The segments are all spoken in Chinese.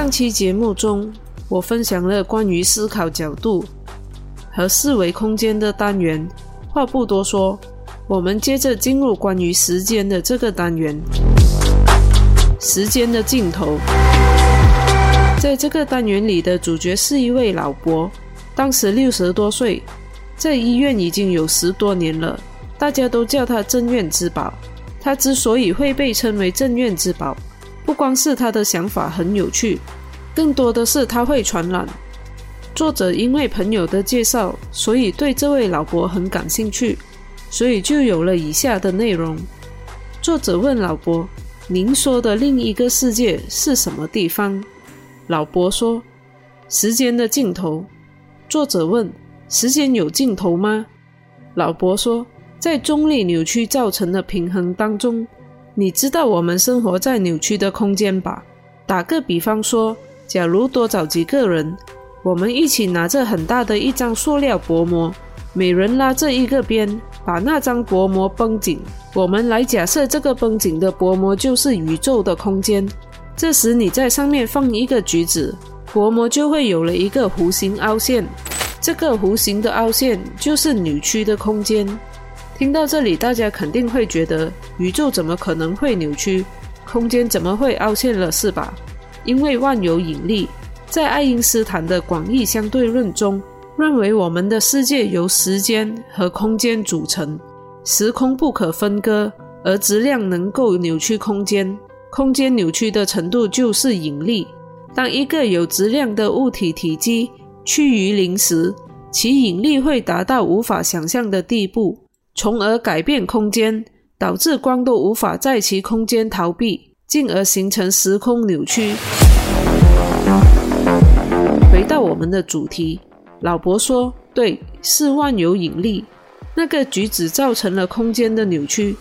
上期节目中，我分享了关于思考角度和四维空间的单元。话不多说，我们接着进入关于时间的这个单元。时间的尽头，在这个单元里的主角是一位老伯，当时六十多岁，在医院已经有十多年了，大家都叫他镇院之宝。他之所以会被称为镇院之宝，不光是他的想法很有趣，更多的是他会传染。作者因为朋友的介绍，所以对这位老伯很感兴趣，所以就有了以下的内容。作者问老伯：“您说的另一个世界是什么地方？”老伯说：“时间的尽头。”作者问：“时间有尽头吗？”老伯说。在中立扭曲造成的平衡当中，你知道我们生活在扭曲的空间吧？打个比方说，假如多找几个人，我们一起拿着很大的一张塑料薄膜，每人拉着一个边，把那张薄膜绷紧。我们来假设这个绷紧的薄膜就是宇宙的空间。这时你在上面放一个橘子，薄膜就会有了一个弧形凹陷，这个弧形的凹陷就是扭曲的空间。听到这里，大家肯定会觉得宇宙怎么可能会扭曲，空间怎么会凹陷了，是吧？因为万有引力，在爱因斯坦的广义相对论中，认为我们的世界由时间和空间组成，时空不可分割，而质量能够扭曲空间，空间扭曲的程度就是引力。当一个有质量的物体体积趋于零时，其引力会达到无法想象的地步。从而改变空间，导致光都无法在其空间逃避，进而形成时空扭曲。回到我们的主题，老伯说：“对，是万有引力，那个举止造成了空间的扭曲。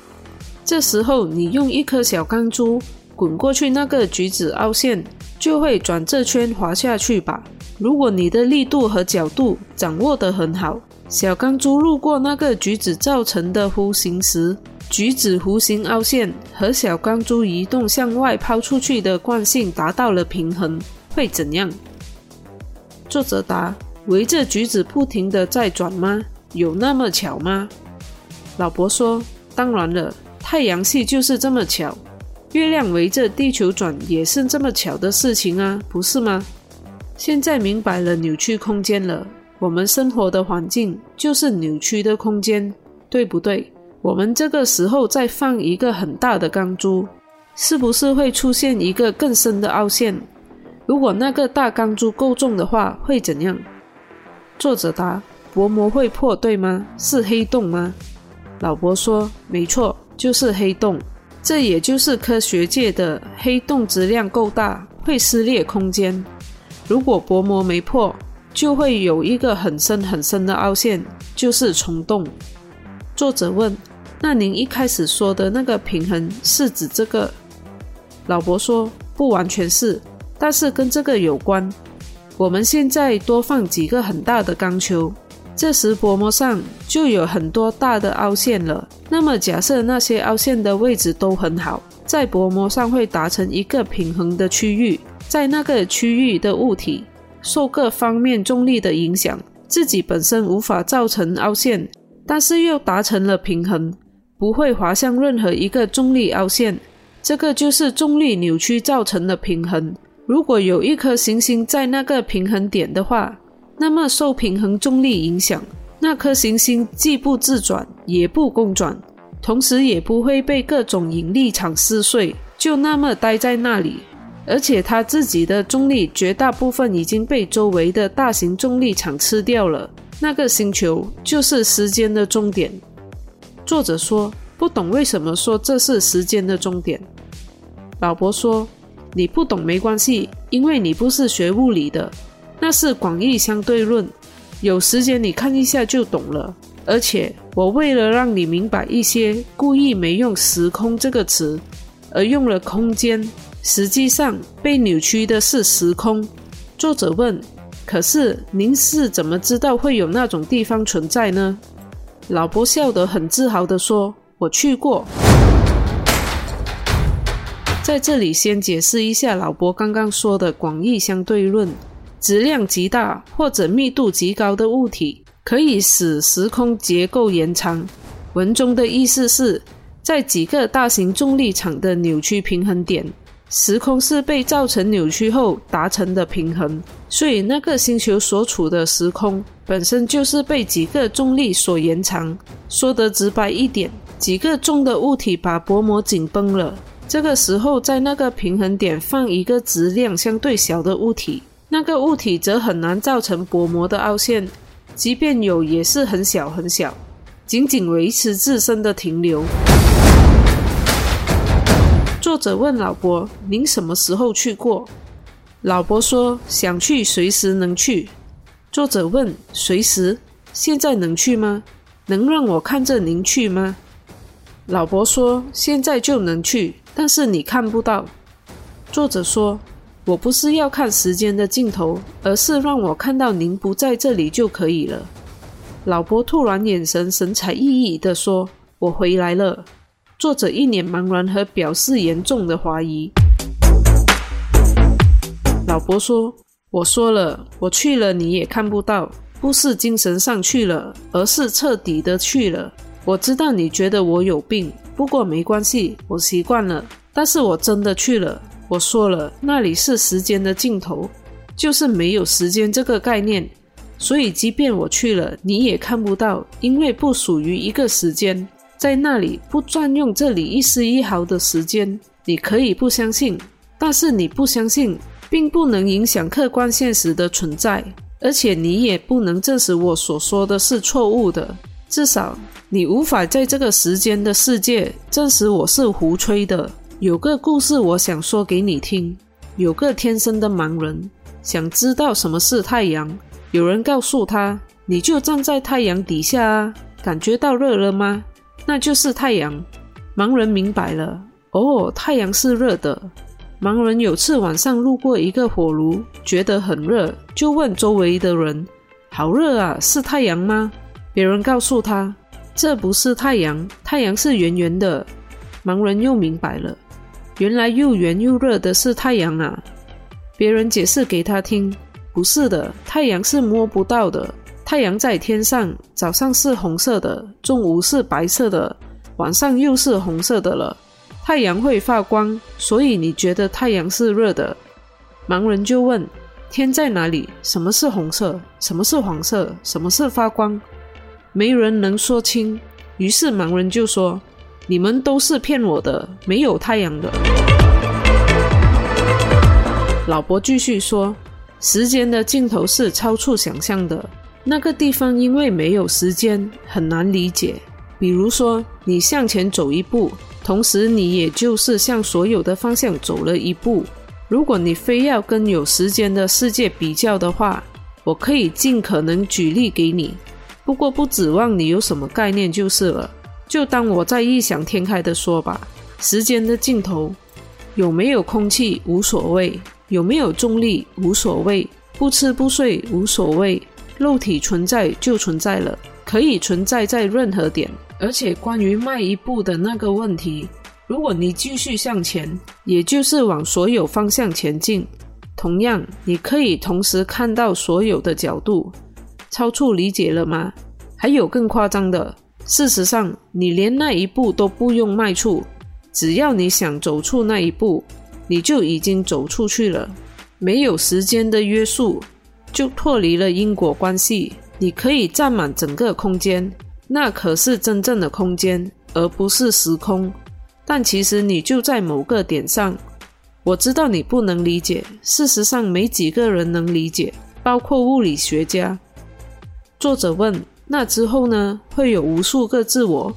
这时候，你用一颗小钢珠滚过去，那个举止凹陷，就会转这圈滑下去吧？如果你的力度和角度掌握得很好。”小钢珠路过那个橘子造成的弧形时，橘子弧形凹陷和小钢珠移动向外抛出去的惯性达到了平衡，会怎样？作者答：围着橘子不停地在转吗？有那么巧吗？老伯说：当然了，太阳系就是这么巧，月亮围着地球转也是这么巧的事情啊，不是吗？现在明白了扭曲空间了。我们生活的环境就是扭曲的空间，对不对？我们这个时候再放一个很大的钢珠，是不是会出现一个更深的凹陷？如果那个大钢珠够重的话，会怎样？作者答：薄膜会破，对吗？是黑洞吗？老伯说：没错，就是黑洞。这也就是科学界的黑洞质量够大，会撕裂空间。如果薄膜没破，就会有一个很深很深的凹陷，就是虫洞。作者问：“那您一开始说的那个平衡是指这个？”老伯说：“不完全是，但是跟这个有关。我们现在多放几个很大的钢球，这时薄膜上就有很多大的凹陷了。那么假设那些凹陷的位置都很好，在薄膜上会达成一个平衡的区域，在那个区域的物体。”受各方面重力的影响，自己本身无法造成凹陷，但是又达成了平衡，不会滑向任何一个重力凹陷。这个就是重力扭曲造成的平衡。如果有一颗行星在那个平衡点的话，那么受平衡重力影响，那颗行星既不自转，也不公转，同时也不会被各种引力场撕碎，就那么待在那里。而且它自己的重力绝大部分已经被周围的大型重力场吃掉了。那个星球就是时间的终点。作者说不懂为什么说这是时间的终点。老伯说你不懂没关系，因为你不是学物理的，那是广义相对论。有时间你看一下就懂了。而且我为了让你明白一些，故意没用时空这个词，而用了空间。实际上被扭曲的是时空。作者问：“可是您是怎么知道会有那种地方存在呢？”老伯笑得很自豪地说：“我去过。”在这里先解释一下老伯刚刚说的广义相对论：质量极大或者密度极高的物体可以使时空结构延长。文中的意思是，在几个大型重力场的扭曲平衡点。时空是被造成扭曲后达成的平衡，所以那个星球所处的时空本身就是被几个重力所延长。说得直白一点，几个重的物体把薄膜紧绷了。这个时候，在那个平衡点放一个质量相对小的物体，那个物体则很难造成薄膜的凹陷，即便有，也是很小很小，仅仅维持自身的停留。作者问老伯：“您什么时候去过？”老伯说：“想去，随时能去。”作者问：“随时？现在能去吗？能让我看着您去吗？”老伯说：“现在就能去，但是你看不到。”作者说：“我不是要看时间的尽头，而是让我看到您不在这里就可以了。”老伯突然眼神神采奕奕地说：“我回来了。”作者一脸茫然和表示严重的怀疑。老伯说：“我说了，我去了，你也看不到，不是精神上去了，而是彻底的去了。我知道你觉得我有病，不过没关系，我习惯了。但是我真的去了。我说了，那里是时间的尽头，就是没有时间这个概念。所以，即便我去了，你也看不到，因为不属于一个时间。”在那里不占用这里一丝一毫的时间，你可以不相信，但是你不相信，并不能影响客观现实的存在，而且你也不能证实我所说的是错误的。至少你无法在这个时间的世界证实我是胡吹的。有个故事我想说给你听：有个天生的盲人想知道什么是太阳，有人告诉他：“你就站在太阳底下啊，感觉到热了吗？”那就是太阳。盲人明白了，哦，太阳是热的。盲人有次晚上路过一个火炉，觉得很热，就问周围的人：“好热啊，是太阳吗？”别人告诉他：“这不是太阳，太阳是圆圆的。”盲人又明白了，原来又圆又热的是太阳啊。别人解释给他听：“不是的，太阳是摸不到的。”太阳在天上，早上是红色的，中午是白色的，晚上又是红色的了。太阳会发光，所以你觉得太阳是热的。盲人就问：天在哪里？什么是红色？什么是黄色？什么是发光？没人能说清。于是盲人就说：你们都是骗我的，没有太阳的。老伯继续说：时间的尽头是超出想象的。那个地方因为没有时间，很难理解。比如说，你向前走一步，同时你也就是向所有的方向走了一步。如果你非要跟有时间的世界比较的话，我可以尽可能举例给你，不过不指望你有什么概念就是了。就当我在异想天开的说吧。时间的尽头，有没有空气无所谓，有没有重力无所谓，不吃不睡无所谓。肉体存在就存在了，可以存在在任何点。而且关于迈一步的那个问题，如果你继续向前，也就是往所有方向前进，同样你可以同时看到所有的角度。超出理解了吗？还有更夸张的，事实上你连那一步都不用迈出，只要你想走出那一步，你就已经走出去了。没有时间的约束。就脱离了因果关系，你可以占满整个空间，那可是真正的空间，而不是时空。但其实你就在某个点上。我知道你不能理解，事实上没几个人能理解，包括物理学家。作者问：“那之后呢？会有无数个自我？”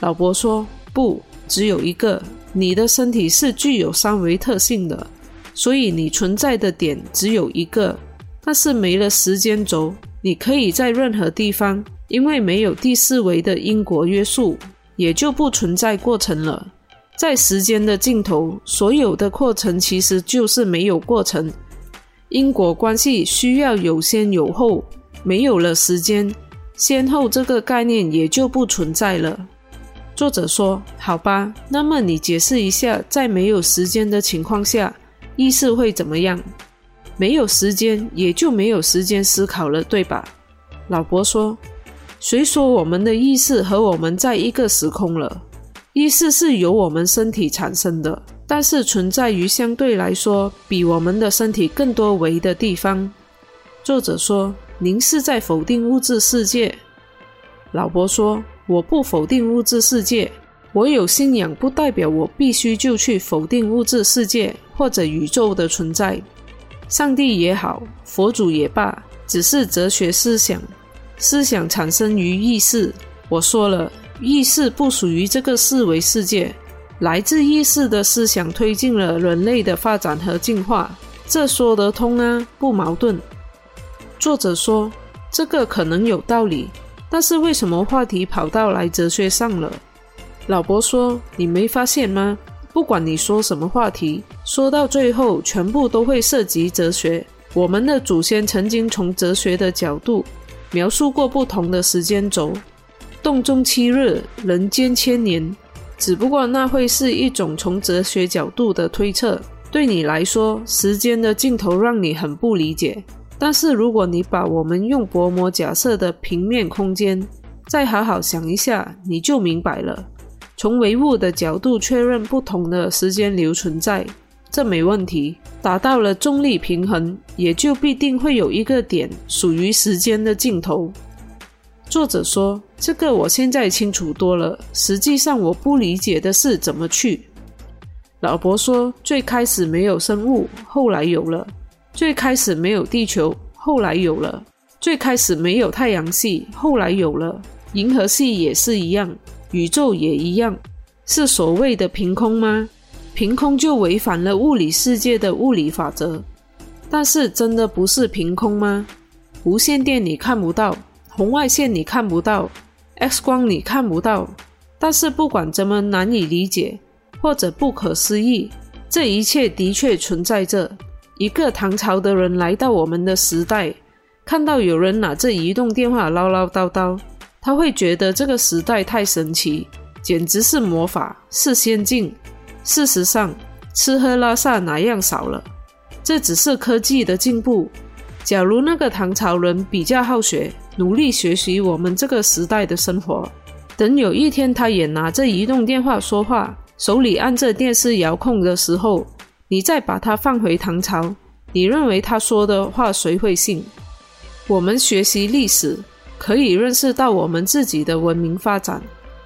老伯说：“不，只有一个。你的身体是具有三维特性的，所以你存在的点只有一个。”但是没了时间轴，你可以在任何地方，因为没有第四维的因果约束，也就不存在过程了。在时间的尽头，所有的过程其实就是没有过程。因果关系需要有先有后，没有了时间先后这个概念，也就不存在了。作者说：“好吧，那么你解释一下，在没有时间的情况下，意识会怎么样？没有时间，也就没有时间思考了，对吧？”老伯说：“谁说我们的意识和我们在一个时空了？意识是由我们身体产生的，但是存在于相对来说比我们的身体更多维的地方。”作者说：“您是在否定物质世界？”老伯说。我不否定物质世界，我有信仰不代表我必须就去否定物质世界或者宇宙的存在。上帝也好，佛祖也罢，只是哲学思想，思想产生于意识。我说了，意识不属于这个四维世界，来自意识的思想推进了人类的发展和进化，这说得通啊，不矛盾。作者说，这个可能有道理。但是为什么话题跑到来哲学上了？老伯说：“你没发现吗？不管你说什么话题，说到最后全部都会涉及哲学。我们的祖先曾经从哲学的角度描述过不同的时间轴，洞中七日，人间千年。只不过那会是一种从哲学角度的推测。对你来说，时间的尽头让你很不理解。”但是，如果你把我们用薄膜假设的平面空间再好好想一下，你就明白了。从唯物的角度确认不同的时间流存在，这没问题。达到了重力平衡，也就必定会有一个点属于时间的尽头。作者说：“这个我现在清楚多了。实际上，我不理解的是怎么去。”老伯说：“最开始没有生物，后来有了。”最开始没有地球，后来有了；最开始没有太阳系，后来有了。银河系也是一样，宇宙也一样，是所谓的凭空吗？凭空就违反了物理世界的物理法则。但是真的不是凭空吗？无线电你看不到，红外线你看不到，X 光你看不到。但是不管怎么难以理解或者不可思议，这一切的确存在着。一个唐朝的人来到我们的时代，看到有人拿着移动电话唠唠叨叨，他会觉得这个时代太神奇，简直是魔法，是仙境。事实上，吃喝拉撒哪样少了？这只是科技的进步。假如那个唐朝人比较好学，努力学习我们这个时代的生活，等有一天他也拿着移动电话说话，手里按着电视遥控的时候。你再把它放回唐朝，你认为他说的话谁会信？我们学习历史可以认识到我们自己的文明发展，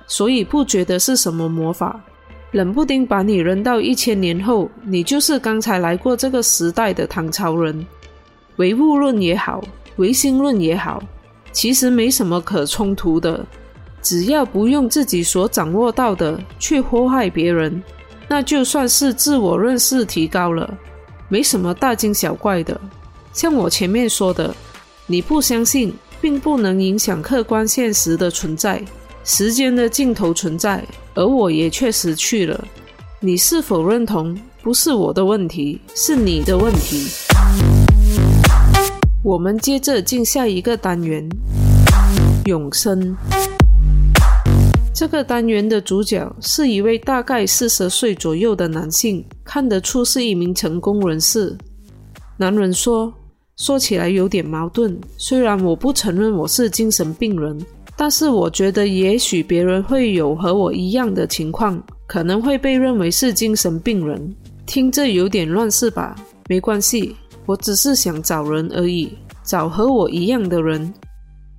所以不觉得是什么魔法。冷不丁把你扔到一千年后，你就是刚才来过这个时代的唐朝人。唯物论也好，唯心论也好，其实没什么可冲突的，只要不用自己所掌握到的去祸害别人。那就算是自我认识提高了，没什么大惊小怪的。像我前面说的，你不相信，并不能影响客观现实的存在，时间的尽头存在，而我也确实去了。你是否认同？不是我的问题，是你的问题。我们接着进下一个单元：永生。这个单元的主角是一位大概四十岁左右的男性，看得出是一名成功人士。男人说：“说起来有点矛盾，虽然我不承认我是精神病人，但是我觉得也许别人会有和我一样的情况，可能会被认为是精神病人。听着有点乱是吧？没关系，我只是想找人而已，找和我一样的人。”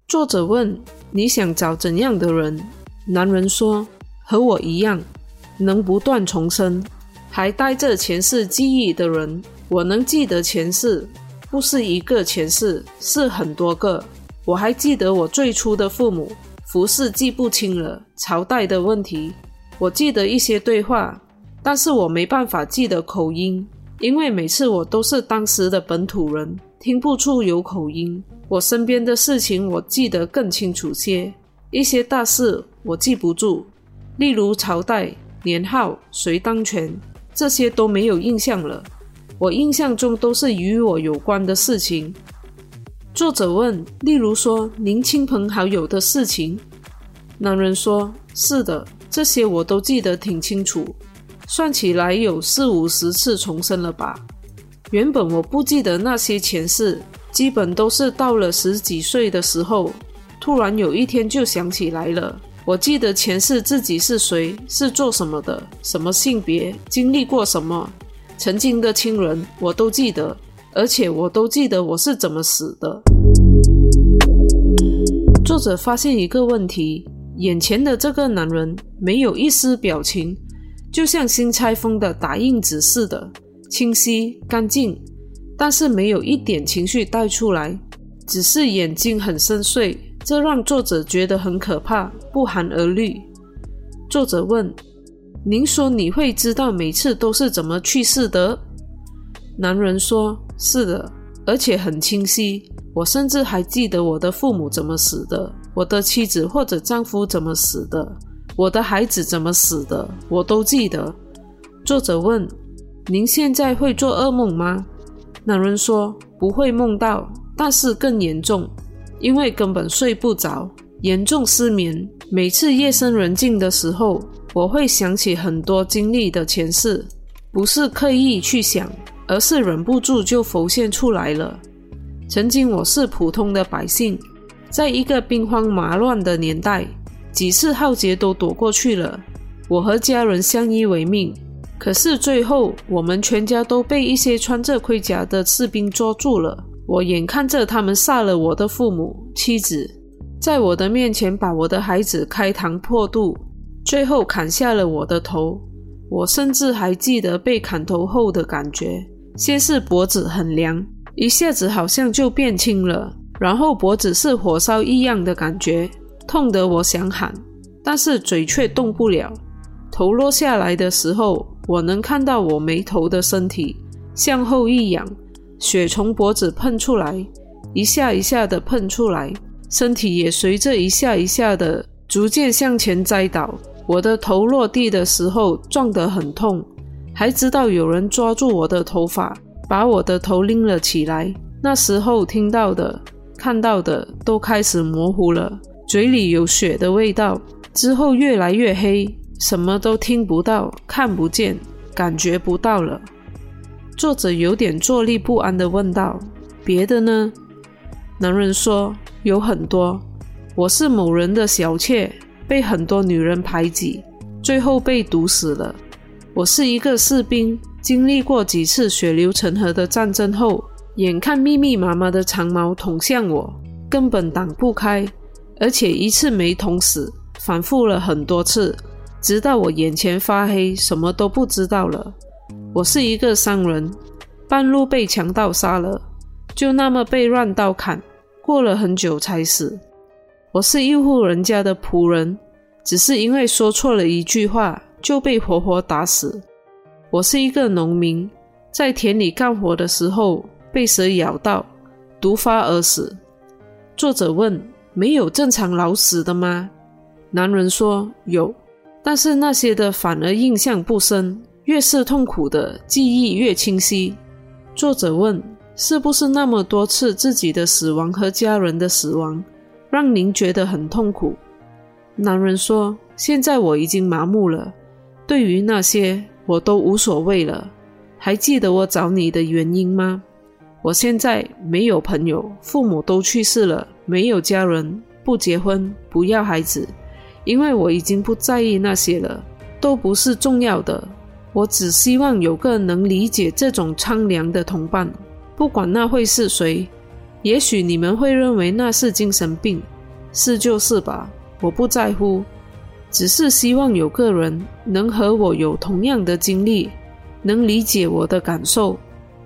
作者问：“你想找怎样的人？”男人说：“和我一样，能不断重生，还带着前世记忆的人。我能记得前世，不是一个前世，是很多个。我还记得我最初的父母，服饰记不清了，朝代的问题。我记得一些对话，但是我没办法记得口音，因为每次我都是当时的本土人，听不出有口音。我身边的事情，我记得更清楚些。”一些大事我记不住，例如朝代、年号、谁当权，这些都没有印象了。我印象中都是与我有关的事情。作者问：例如说您亲朋好友的事情？男人说：是的，这些我都记得挺清楚，算起来有四五十次重生了吧。原本我不记得那些前世，基本都是到了十几岁的时候，突然有一天就想起来了。我记得前世自己是谁，是做什么的，什么性别，经历过什么，曾经的亲人我都记得，而且我都记得我是怎么死的。作者发现一个问题：眼前的这个男人没有一丝表情，就像新拆封的打印纸似的，清晰干净，但是没有一点情绪带出来，只是眼睛很深邃。这让作者觉得很可怕，不寒而栗。作者问：“您说你会知道每次都是怎么去世的？”男人说：“是的，而且很清晰。我甚至还记得我的父母怎么死的，我的妻子或者丈夫怎么死的，我的孩子怎么死的，我都记得。”作者问：“您现在会做噩梦吗？”男人说：“不会梦到，但是更严重。”因为根本睡不着，严重失眠。每次夜深人静的时候，我会想起很多经历的前世，不是刻意去想，而是忍不住就浮现出来了。曾经我是普通的百姓，在一个兵荒马乱的年代，几次浩劫都躲过去了。我和家人相依为命，可是最后我们全家都被一些穿着盔甲的士兵捉住了。我眼看着他们杀了我的父母、妻子，在我的面前把我的孩子开膛破肚，最后砍下了我的头。我甚至还记得被砍头后的感觉：先是脖子很凉，一下子好像就变轻了，然后脖子是火烧一样的感觉，痛得我想喊，但是嘴却动不了。头落下来的时候，我能看到我没头的身体向后一仰。血从脖子喷出来，一下一下的喷出来，身体也随着一下一下的逐渐向前栽倒。我的头落地的时候撞得很痛，还知道有人抓住我的头发，把我的头拎了起来。那时候听到的、看到的都开始模糊了，嘴里有血的味道。之后越来越黑，什么都听不到、看不见、感觉不到了。作者有点坐立不安地问道：“别的呢？”男人说：“有很多。我是某人的小妾，被很多女人排挤，最后被毒死了。我是一个士兵，经历过几次血流成河的战争后，眼看密密麻麻的长矛捅向我，根本挡不开，而且一次没捅死，反复了很多次，直到我眼前发黑，什么都不知道了。”我是一个商人，半路被强盗杀了，就那么被乱刀砍，过了很久才死。我是一户人家的仆人，只是因为说错了一句话，就被活活打死。我是一个农民，在田里干活的时候被蛇咬到，毒发而死。作者问：没有正常老死的吗？男人说有，但是那些的反而印象不深。越是痛苦的记忆越清晰。作者问：“是不是那么多次自己的死亡和家人的死亡，让您觉得很痛苦？”男人说：“现在我已经麻木了，对于那些我都无所谓了。还记得我找你的原因吗？我现在没有朋友，父母都去世了，没有家人，不结婚，不要孩子，因为我已经不在意那些了，都不是重要的。”我只希望有个能理解这种苍凉的同伴，不管那会是谁。也许你们会认为那是精神病，是就是吧，我不在乎。只是希望有个人能和我有同样的经历，能理解我的感受。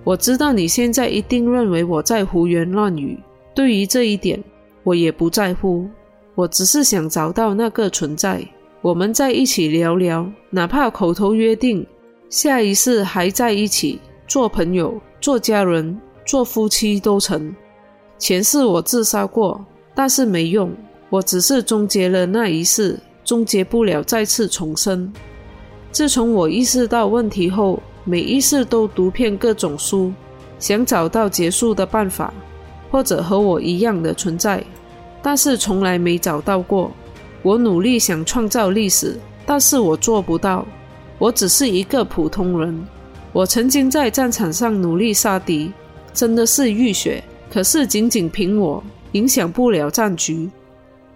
我知道你现在一定认为我在胡言乱语，对于这一点，我也不在乎。我只是想找到那个存在，我们在一起聊聊，哪怕口头约定。下一世还在一起做朋友、做家人、做夫妻都成。前世我自杀过，但是没用，我只是终结了那一世，终结不了再次重生。自从我意识到问题后，每一世都读遍各种书，想找到结束的办法，或者和我一样的存在，但是从来没找到过。我努力想创造历史，但是我做不到。我只是一个普通人。我曾经在战场上努力杀敌，真的是浴血。可是仅仅凭我，影响不了战局。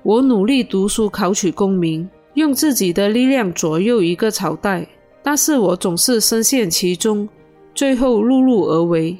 我努力读书，考取功名，用自己的力量左右一个朝代，但是我总是深陷其中，最后碌碌而为。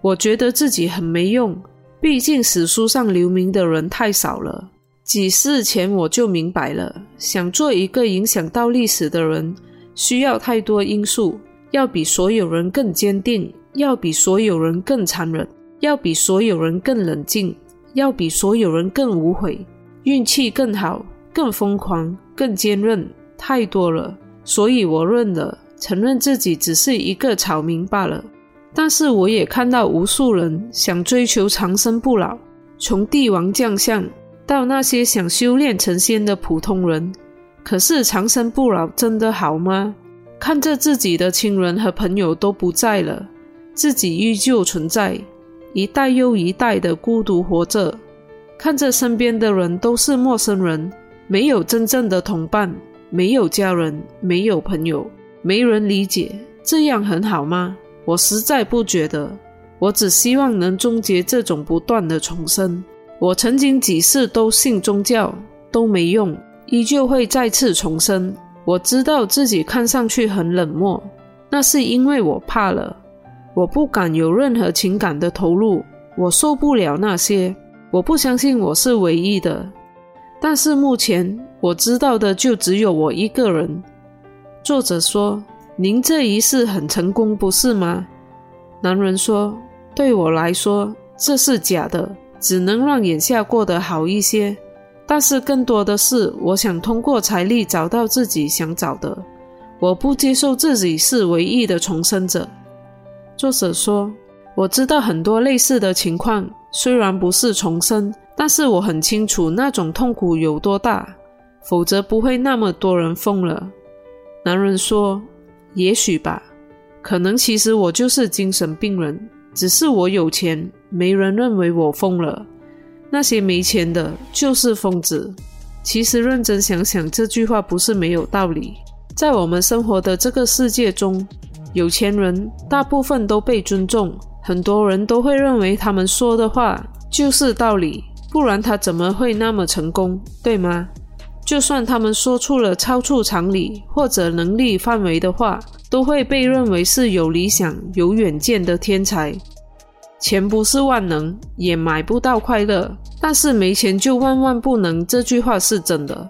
我觉得自己很没用，毕竟史书上留名的人太少了。几世前我就明白了，想做一个影响到历史的人，需要太多因素，要比所有人更坚定，要比所有人更残忍。要比所有人更冷静，要比所有人更无悔，运气更好，更疯狂，更坚韧，太多了。所以我认了，承认自己只是一个草民罢了。但是我也看到无数人想追求长生不老，从帝王将相到那些想修炼成仙的普通人。可是长生不老真的好吗？看着自己的亲人和朋友都不在了，自己依旧存在。一代又一代的孤独活着，看着身边的人都是陌生人，没有真正的同伴，没有家人，没有朋友，没人理解，这样很好吗？我实在不觉得。我只希望能终结这种不断的重生。我曾经几次都信宗教，都没用，依旧会再次重生。我知道自己看上去很冷漠，那是因为我怕了。我不敢有任何情感的投入，我受不了那些。我不相信我是唯一的，但是目前我知道的就只有我一个人。作者说：“您这一世很成功，不是吗？”男人说：“对我来说，这是假的，只能让眼下过得好一些。但是更多的是，我想通过财力找到自己想找的。我不接受自己是唯一的重生者。”作者说：“我知道很多类似的情况，虽然不是重生，但是我很清楚那种痛苦有多大，否则不会那么多人疯了。”男人说：“也许吧，可能其实我就是精神病人，只是我有钱，没人认为我疯了。那些没钱的就是疯子。其实认真想想，这句话不是没有道理。在我们生活的这个世界中。”有钱人大部分都被尊重，很多人都会认为他们说的话就是道理，不然他怎么会那么成功，对吗？就算他们说出了超出常理或者能力范围的话，都会被认为是有理想、有远见的天才。钱不是万能，也买不到快乐，但是没钱就万万不能，这句话是真的。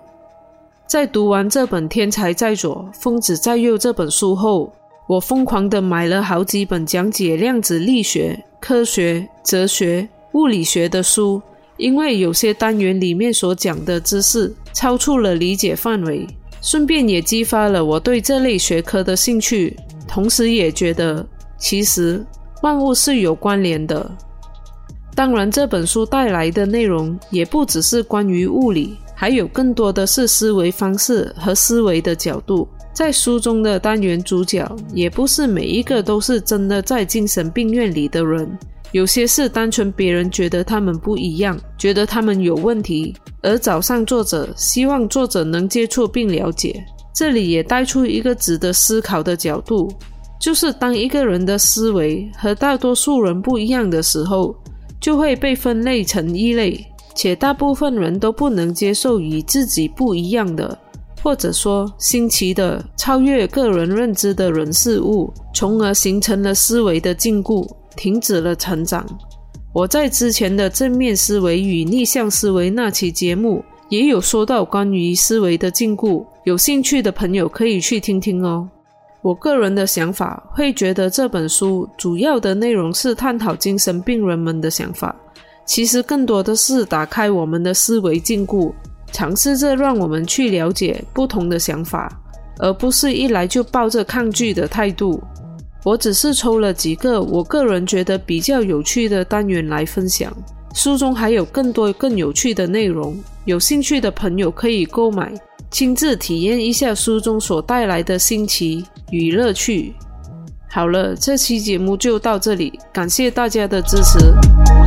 在读完这本《天才在左，疯子在右》这本书后。我疯狂地买了好几本讲解量子力学、科学、哲学、物理学的书，因为有些单元里面所讲的知识超出了理解范围，顺便也激发了我对这类学科的兴趣，同时也觉得其实万物是有关联的。当然，这本书带来的内容也不只是关于物理，还有更多的是思维方式和思维的角度。在书中的单元主角也不是每一个都是真的在精神病院里的人，有些是单纯别人觉得他们不一样，觉得他们有问题，而找上作者，希望作者能接触并了解。这里也带出一个值得思考的角度，就是当一个人的思维和大多数人不一样的时候，就会被分类成异类，且大部分人都不能接受与自己不一样的。或者说，新奇的、超越个人认知的人事物，从而形成了思维的禁锢，停止了成长。我在之前的正面思维与逆向思维那期节目也有说到关于思维的禁锢，有兴趣的朋友可以去听听哦。我个人的想法会觉得这本书主要的内容是探讨精神病人们的想法，其实更多的是打开我们的思维禁锢。尝试着让我们去了解不同的想法，而不是一来就抱着抗拒的态度。我只是抽了几个我个人觉得比较有趣的单元来分享。书中还有更多更有趣的内容，有兴趣的朋友可以购买，亲自体验一下书中所带来的新奇与乐趣。好了，这期节目就到这里，感谢大家的支持。